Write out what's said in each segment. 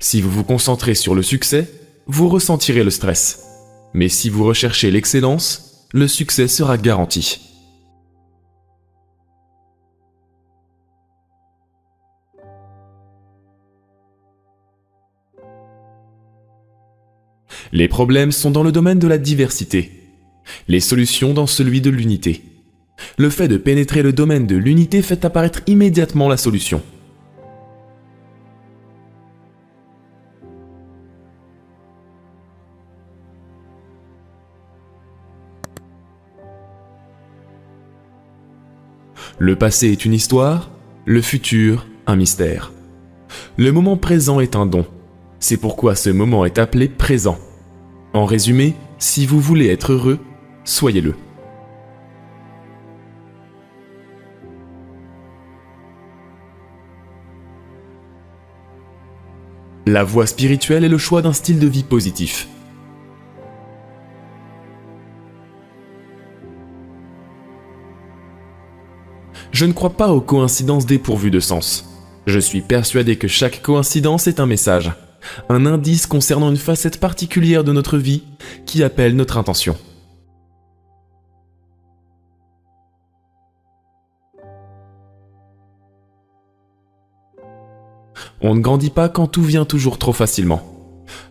Si vous vous concentrez sur le succès, vous ressentirez le stress. Mais si vous recherchez l'excellence, le succès sera garanti. Les problèmes sont dans le domaine de la diversité, les solutions dans celui de l'unité. Le fait de pénétrer le domaine de l'unité fait apparaître immédiatement la solution. Le passé est une histoire, le futur un mystère. Le moment présent est un don. C'est pourquoi ce moment est appelé présent. En résumé, si vous voulez être heureux, soyez-le. La voie spirituelle est le choix d'un style de vie positif. Je ne crois pas aux coïncidences dépourvues de sens. Je suis persuadé que chaque coïncidence est un message un indice concernant une facette particulière de notre vie qui appelle notre intention. On ne grandit pas quand tout vient toujours trop facilement.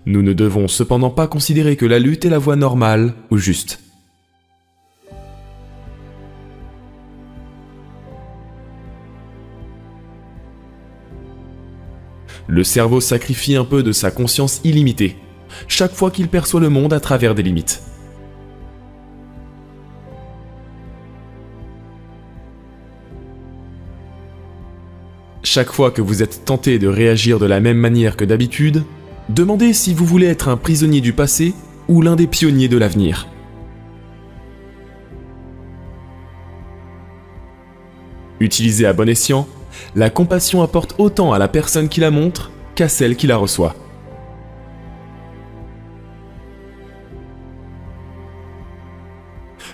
Nous ne devons cependant pas considérer que la lutte est la voie normale ou juste. Le cerveau sacrifie un peu de sa conscience illimitée, chaque fois qu'il perçoit le monde à travers des limites. Chaque fois que vous êtes tenté de réagir de la même manière que d'habitude, demandez si vous voulez être un prisonnier du passé ou l'un des pionniers de l'avenir. Utilisez à bon escient, la compassion apporte autant à la personne qui la montre qu'à celle qui la reçoit.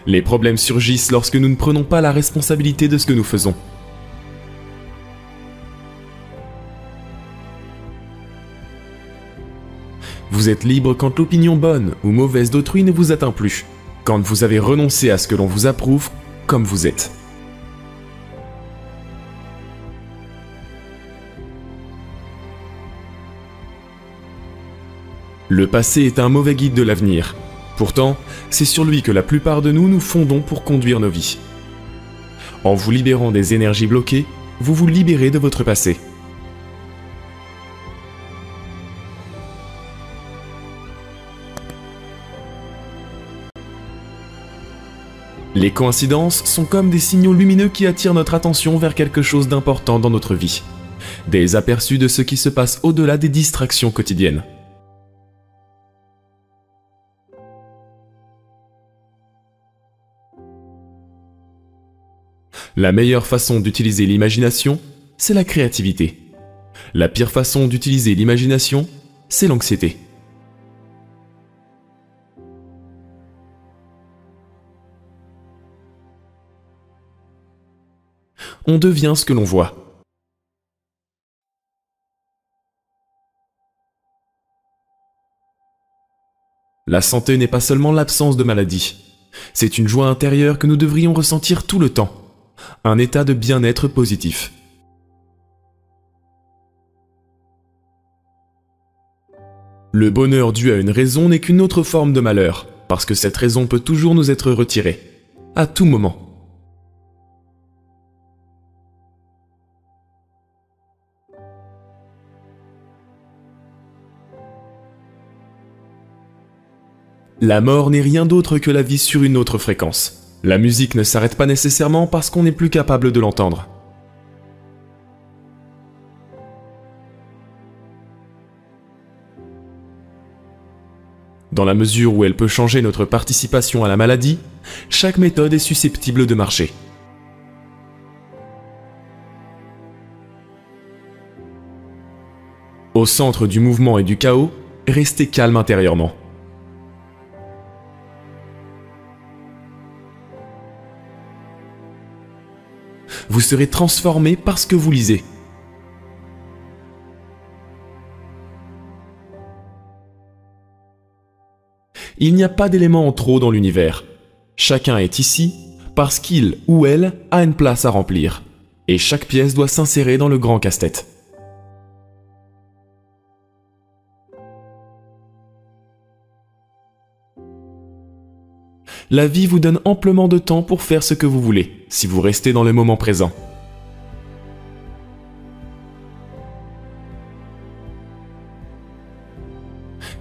Les problèmes surgissent lorsque nous ne prenons pas la responsabilité de ce que nous faisons. Vous êtes libre quand l'opinion bonne ou mauvaise d'autrui ne vous atteint plus, quand vous avez renoncé à ce que l'on vous approuve comme vous êtes. Le passé est un mauvais guide de l'avenir. Pourtant, c'est sur lui que la plupart de nous nous fondons pour conduire nos vies. En vous libérant des énergies bloquées, vous vous libérez de votre passé. Les coïncidences sont comme des signaux lumineux qui attirent notre attention vers quelque chose d'important dans notre vie. Des aperçus de ce qui se passe au-delà des distractions quotidiennes. La meilleure façon d'utiliser l'imagination, c'est la créativité. La pire façon d'utiliser l'imagination, c'est l'anxiété. On devient ce que l'on voit. La santé n'est pas seulement l'absence de maladie, c'est une joie intérieure que nous devrions ressentir tout le temps un état de bien-être positif. Le bonheur dû à une raison n'est qu'une autre forme de malheur, parce que cette raison peut toujours nous être retirée, à tout moment. La mort n'est rien d'autre que la vie sur une autre fréquence. La musique ne s'arrête pas nécessairement parce qu'on n'est plus capable de l'entendre. Dans la mesure où elle peut changer notre participation à la maladie, chaque méthode est susceptible de marcher. Au centre du mouvement et du chaos, restez calme intérieurement. vous serez transformé par ce que vous lisez. Il n'y a pas d'éléments en trop dans l'univers. Chacun est ici parce qu'il ou elle a une place à remplir, et chaque pièce doit s'insérer dans le grand casse-tête. La vie vous donne amplement de temps pour faire ce que vous voulez, si vous restez dans le moment présent.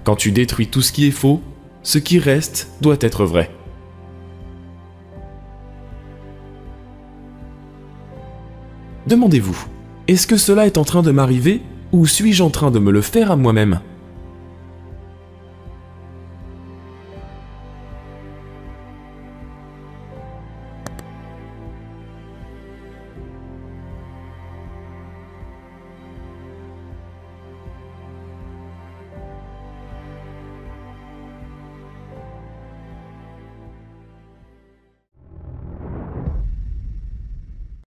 Quand tu détruis tout ce qui est faux, ce qui reste doit être vrai. Demandez-vous, est-ce que cela est en train de m'arriver ou suis-je en train de me le faire à moi-même?